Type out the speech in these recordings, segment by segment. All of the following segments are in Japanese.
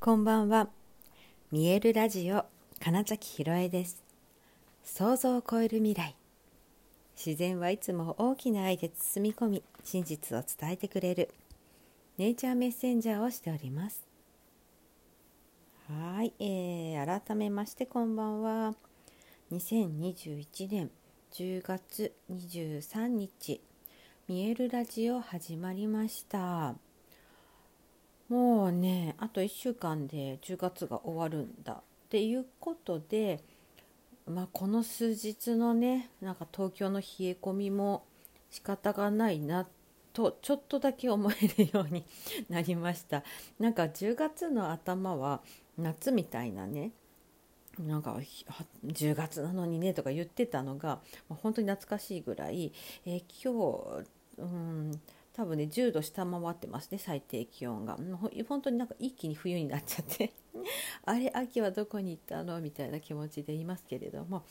こんばんは。見えるラジオ金崎ひろえです。想像を超える未来。自然はいつも大きな愛で包み込み、真実を伝えてくれるネイチャーメッセンジャーをしております。はい、えー、改めましてこんばんは。2021年10月23日、見えるラジオ始まりました。もうねあと1週間で10月が終わるんだっていうことで、まあ、この数日のねなんか東京の冷え込みも仕方がないなとちょっとだけ思えるようになりました。なんか10月の頭は夏みたいなねなんか10月なのにねとか言ってたのが本当に懐かしいぐらい、えー、今日、うん多分ね10度下回ってますね最低気温が。本当になんか一気に冬になっちゃって。あれ秋はどこに行ったのみたいな気持ちでいますけれども、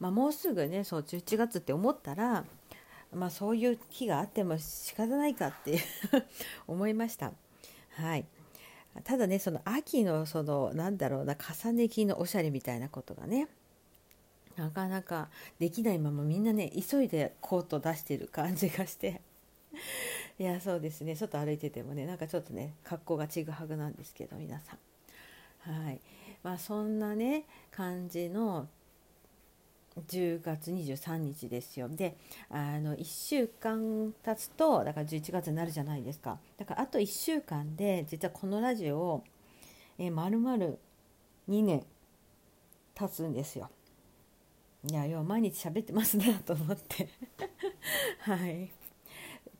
まあ、もうすぐねそう11月って思ったら、まあ、そういう日があっても仕方ないかって 思いました。はい。ただねその秋のそのなんだろうな重ね着のおしゃれみたいなことがねなかなかできないままみんなね急いでコート出してる感じがして。いやそうですね。外歩いててもねなんかちょっとね格好がちぐはぐなんですけど皆さん。はい。まあそんなね感じの10月23日ですよ。であの1週間経つとだから11月になるじゃないですか。だからあと1週間で実はこのラジオを、えー、丸々2年経つんですよ。いや要は毎日喋ってますねと思って。はい。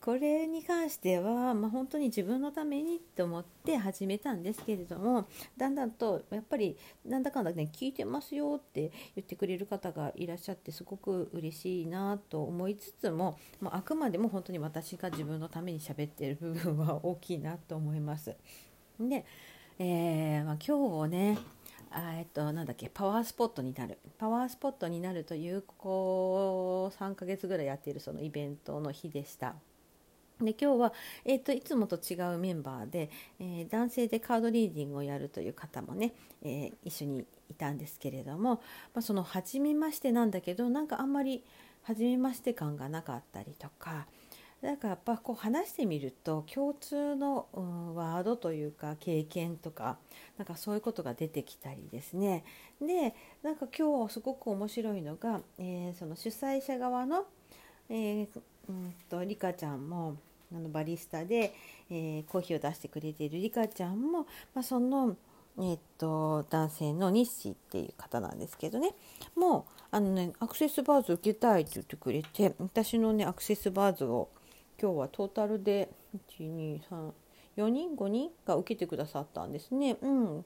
これに関しては、まあ、本当に自分のためにって思って始めたんですけれどもだんだんとやっぱりなんだかんだね聞いてますよって言ってくれる方がいらっしゃってすごく嬉しいなと思いつつも、まあ、あくまでも本当に私が自分のために喋ってる部分は大きいなと思います。で、えーまあ、今日ねあえっと、なんだっけパワースポットになるパワースポットになるというこう3ヶ月ぐらいやっているそのイベントの日でした。で今日は、えーと、いつもと違うメンバーで、えー、男性でカードリーディングをやるという方もね、えー、一緒にいたんですけれども、まあ、その初めましてなんだけどなんかあんまり初めまして感がなかったりとかなんかやっぱこう話してみると共通の、うん、ワードというか経験とかなんかそういうことが出てきたりですね。でなんか今日すごく面白いのが、えー、その主催者側の、えーうんとリカちゃんもあのバリスタで、えー、コーヒーを出してくれているリカちゃんも、まあ、その、えー、っと男性の日誌っていう方なんですけどねもうあのねアクセスバーズ受けたいって言ってくれて私のねアクセスバーズを今日はトータルで1234人5人が受けてくださったんですね。うん、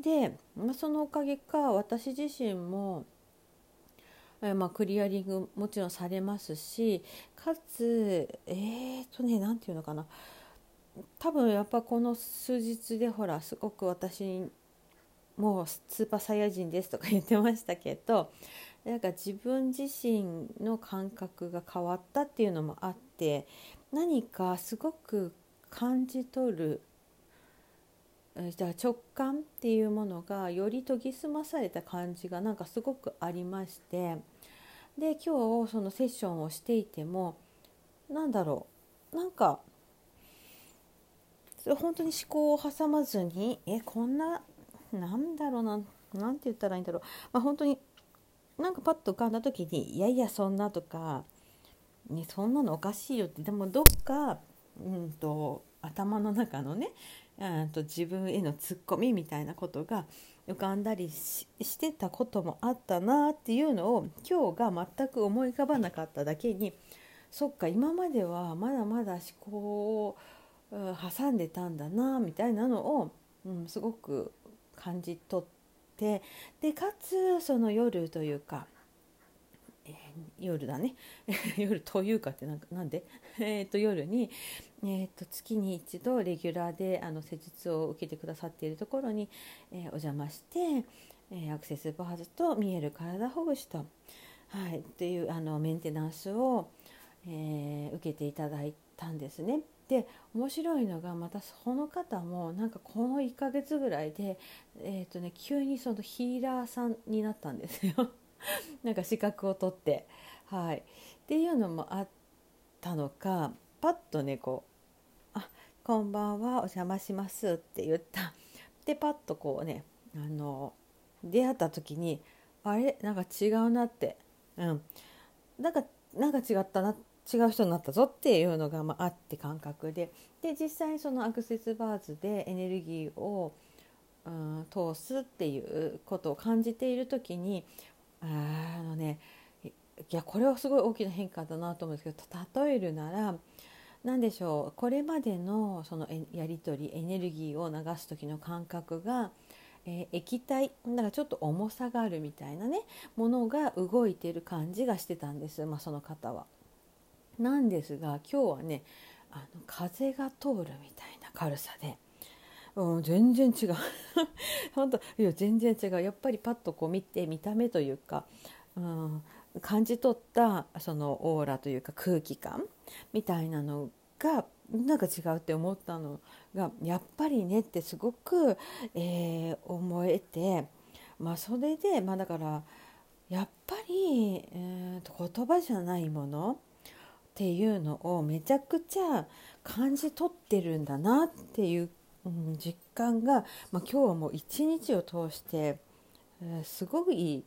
で、まあ、そのおかげか私自身もまあ、クリアリングもちろんされますしかつえー、とね何て言うのかな。多分やっぱこの数日でほらすごく私もうスーパーサイヤ人ですとか言ってましたけどなんか自分自身の感覚が変わったっていうのもあって何かすごく感じ取るじゃあ直感っていうものがより研ぎ澄まされた感じがなんかすごくありましてで今日そのセッションをしていてもなんだろうなんか本当に思考を挟まずにえこんななんだろうななんて言ったらいいんだろう、まあ、本当になんかパッと浮かんだ時にいやいやそんなとか、ね、そんなのおかしいよってでもどっか、うんと頭の中のねと自分へのツッコミみたいなことが浮かんだりしてたこともあったなっていうのを今日が全く思い浮かばなかっただけにそっか今まではまだまだ思考を挟んでたんだなみたいなのを、うん、すごく感じ取ってでかつその夜というかえー、夜だね。夜というかってなんかなんで？えっと夜に、えーと、月に一度レギュラーであの施術を受けてくださっているところに、えー、お邪魔して、え、アクセスバーズと見える体ほぐしと、はい、っていうあのメンテナンスを、え、受けていただいたんですね。で面白いのがまたその方もなんかこの1ヶ月ぐらいで、えーとね、急にそのヒーラーさんになったんですよ。なんか資格を取って。はい、っていうのもあったのかパッとねこう「あこんばんはお邪魔します」って言った。でパッとこうねあの出会った時にあれ？なんか違うなってうん。なんかなんか違ったな違う人になったぞっていうのが、まあ、あって感覚で。で実際そのアクセスバーズでエネルギーを、うん、通すっていうことを感じている時にあのねいやこれはすごい大きな変化だなと思うんですけど例えるなら何でしょうこれまでのそのやり取りエネルギーを流す時の感覚がえー、液体だからちょっと重さがあるみたいなねものが動いてる感じがしてたんです、まあ、その方は。なんですが今日はねあの風が通るみたいな軽さで。うん、全然違う。本当いや全然違う。やっぱりパッとこう見て見た目というか、うん、感じ取ったそのオーラというか空気感みたいなのがなんか違うって思ったのがやっぱりねってすごく、えー、思えて、まあ、それで、まあ、だからやっぱり、えー、と言葉じゃないものっていうのをめちゃくちゃ感じ取ってるんだなっていう、うん、実感が、まあ、今日はもう一日を通して、えー、すごくいい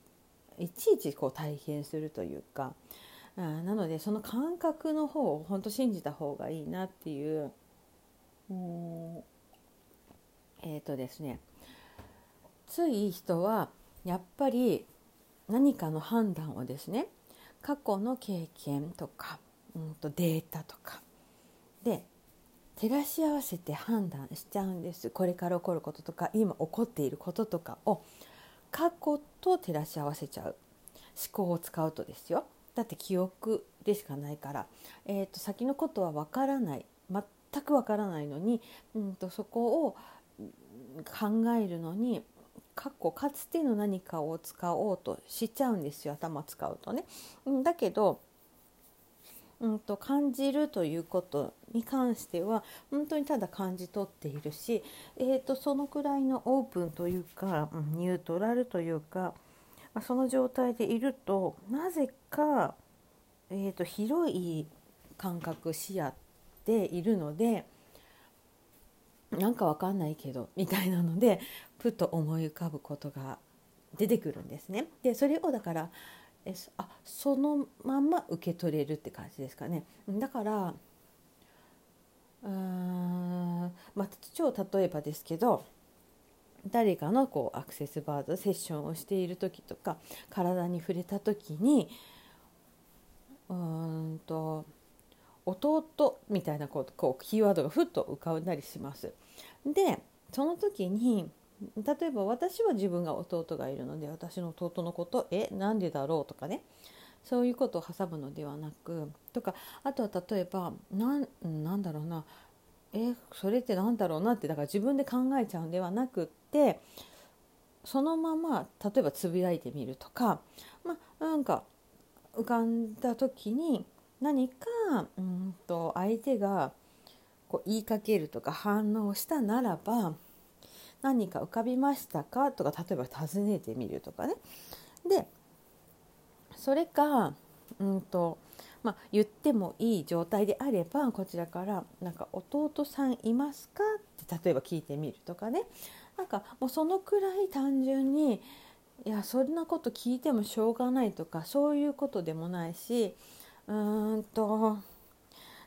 いちいちこう体験するというか。あなのでその感覚の方を本当信じた方がいいなっていううんえっ、ー、とですねつい人はやっぱり何かの判断をですね過去の経験とか、うんとデータとかで照らし合わせて判断しちゃうんです。これから起こることとか今起こっていることとかを過去と照らし合わせちゃう。思考を使うとですよ。だって記憶でしかないから、えーと、先のことはわからない。全くわからないのに、うんと、そこを考えるのに過去かつての何かを使おうとしちゃうんですよ。頭使うとね。だけどうんと感じるということに関しては本当にただ感じ取っているし、えーとそのくらいのオープンというか、ニュートラルというかまあ、その状態でいるとなぜか、えーと、広い感覚視野でいるのでなんかわかんないけどみたいなのでふと思い浮かぶことが出てくるんですね。でそれをだからえあそのまま受け取れるって感じですかね。だからうーんまあ超例えばですけど誰かのこうアクセスバードセッションをしている時とか体に触れた時にうんと弟みたいなこうこうキーワードがふっと浮かんだりします。でその時に例えば私は自分が弟がいるので私の弟のことえなんでだろう？とかね。そういうことを挟むのではなくとかあとは例えばなんなんだろうなえそれって何だろうな？ってだから自分で考えちゃうんではなくってそのまま例えばつぶやいてみるとかまあなんか浮かんだ時に何かうんと相手がこう言いかけるとか反応したならば何か浮かびましたか？とか例えば尋ねてみるとかね。でそれかうんとまあ、言ってもいい状態であればこちらから「なんか弟さんいますか?」って例えば聞いてみるとかねなんかもうそのくらい単純にいやそんなこと聞いてもしょうがないとかそういうことでもないしうーんと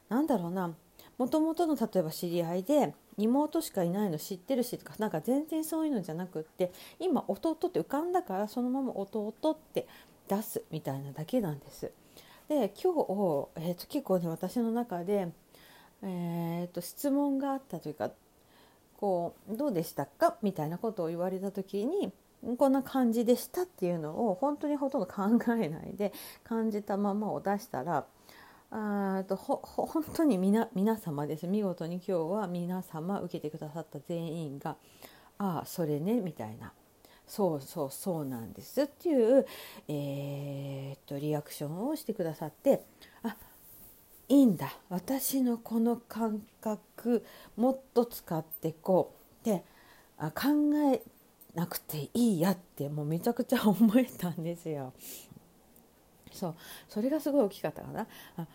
なんだろうなもともとの例えば知り合いで妹しかいないの知ってるしとかなんか全然そういうのじゃなくって今弟って浮かんだからそのまま弟って出すみたいなだけなんです。で今日、えーと、結構ね私の中で、えーと、質問があったというかこうどうでしたか？みたいなことを言われた時にこんな感じでしたっていうのを本当にほとんど考えないで感じたままを出したらあとほ本当に皆皆様です。見事に今日は皆様受けてくださった全員が「ああそれね」みたいな。そうそうそうなんです。っていう、えー、っとリアクションをしてくださってあいいんだ。私のこの感覚もっと使ってこう。ってあ考えなくていいやってもうめちゃくちゃ思えたんですよ。そう。それがすごい大きかったかな。思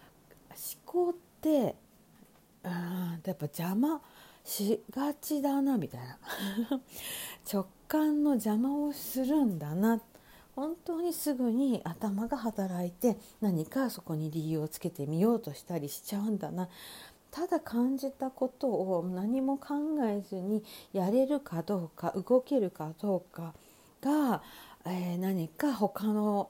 考ってあやっぱ邪魔しがちだなみたいな。直感の邪魔をするんだな。本当にすぐに頭が働いて何かそこに理由をつけてみようとしたりしちゃうんだな。ただ感じたことを何も考えずにやれるかどうか動けるかどうかが、えー、何か他の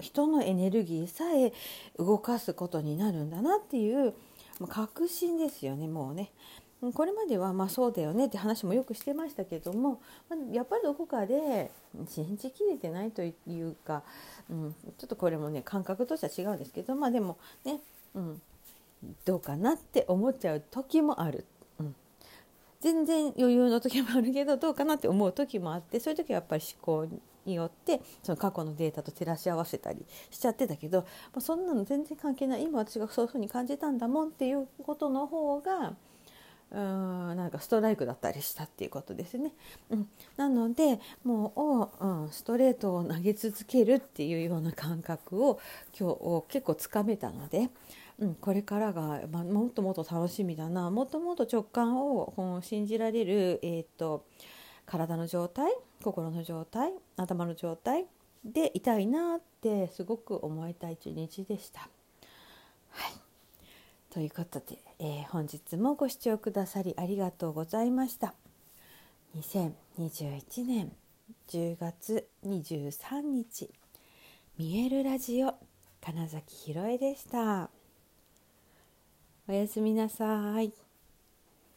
人のエネルギーさえ動かすことになるんだなっていう確信ですよねもうね。これまではまあそうだよねって話もよくしてましたけどもやっぱりどこかで信じきれてないというか、うん、ちょっとこれもね感覚としては違うんですけどまあでもね、うん、どうかなって思っちゃう時もある。うん全然余裕の時もあるけどどうかなって思う時もあってそういう時はやっぱり思考によってその過去のデータと照らし合わせたりしちゃってたけど、まあ、そんなの全然関係ない。今私がそういうふうに感じたんだもんっていうことの方がうんなんかストライクだったりしたっていうことですね。うん、なのでもう、うん、ストレートを投げ続けるっていうような感覚を今日結構つかめたので、うん、これからが、ま、もっともっと楽しみだな。もっともっと直感をこの信じられる、えーと、体の状態心の状態頭の状態でいたいなってすごく思えた一日でした。はいということで、えー、本日もご視聴くださりありがとうございました。2021年10月23日見えるラジオ金崎ひろえでした。おやすみなさい。